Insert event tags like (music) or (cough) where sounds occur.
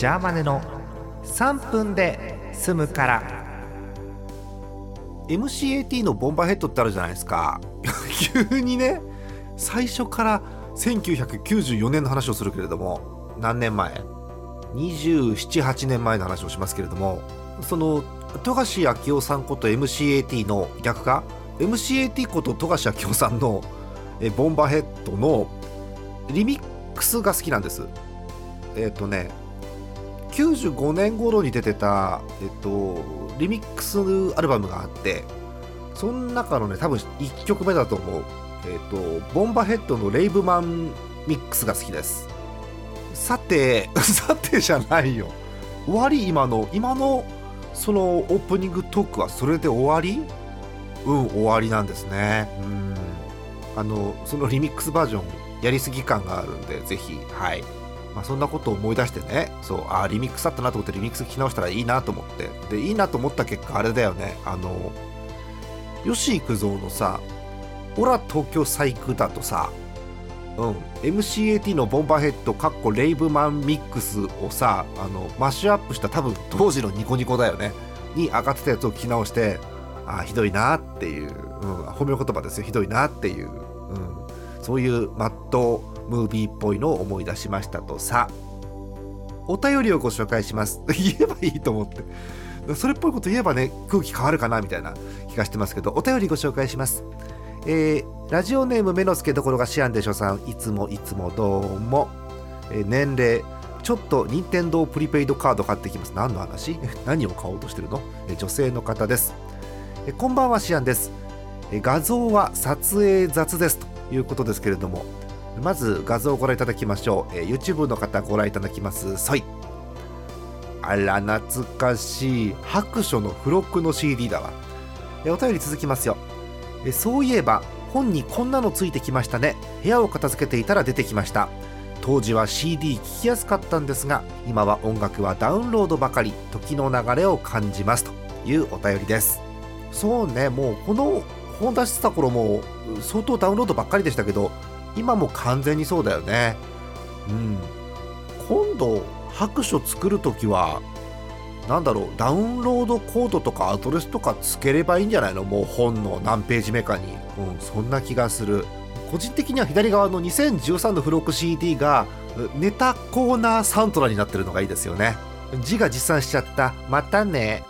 ジャーマネの3分で済むから。MCAT のボンバーヘッドってあるじゃないですか。(laughs) 急にね最初から1994年の話をするけれども何年前？278年前の話をしますけれどもその富樫明夫さんこと MCAT の逆か？MCAT こと富樫明夫さんのえボンバーヘッドのリミックスが好きなんです。えっ、とね95年頃に出てた、えっと、リミックスアルバムがあってその中のね多分1曲目だと思う。えっとボンバーヘッドのレイブマンミックスが好きです。さて (laughs) さてじゃないよ。終わり今の今のそのオープニングトークはそれで終わり？うん終わりなんですね。うん。あのそのリミックスバージョンやりすぎ感があるんでぜひはい。まあ、そんなことを思い出してねそうああリミックスだったなと思ってリミックス聞き直したらいいなと思って。でいいなと思った結果あれだよね。あの吉幾三のさ「オラ東京細工」だとさうん、MCAT のボンバーヘッドかっこレイブマンミックスをさあのマッシュアップした多分当時のニコニコだよね。に上がってたやつを聞き直してああひどいなっていう、うん、褒め言葉ですよ。ひどいなっていう、うん、そういうマットムービーっぽいのを思い出しましたとさ。お便りをご紹介します。(laughs) 言えばいいと思って。それっぽいこと言えばね空気変わるかなみたいな気がしてますけどお便りご紹介します。えー、ラジオネーム目の付けどころがシアンでしょさん。いつもいつもどうも、えー、年齢ちょっと任天堂プリペイドカード買ってきます。何の話？(laughs) 何を買おうとしてるの、えー、女性の方です、えー、こんばんはシアンです、えー、画像は撮影雑ですということですけれどもまず画像をご覧いただきましょう、えー、YouTube の方ご覧いただきます。そいあら懐かしい。白書の付録の CD だわ。お便り続きますよ。えそういえば本にこんなのついてきましたね。部屋を片付けていたら出てきました。当時は CD 聴きやすかったんですが今は音楽はダウンロードばかり時の流れを感じます。というお便りです。そうねもうこの本出してた頃も相当ダウンロードばっかりでしたけど今も完全にそうだよね。うん。今度白書作る時はなんだろうダウンロードコードとかアドレスとかつければいいんじゃないの？もう本の何ページ目かに、うん、そんな気がする。個人的には左側の2013の付録 CD がネタコーナーサントラになってるのがいいですよね。字が持参しちゃった。またね。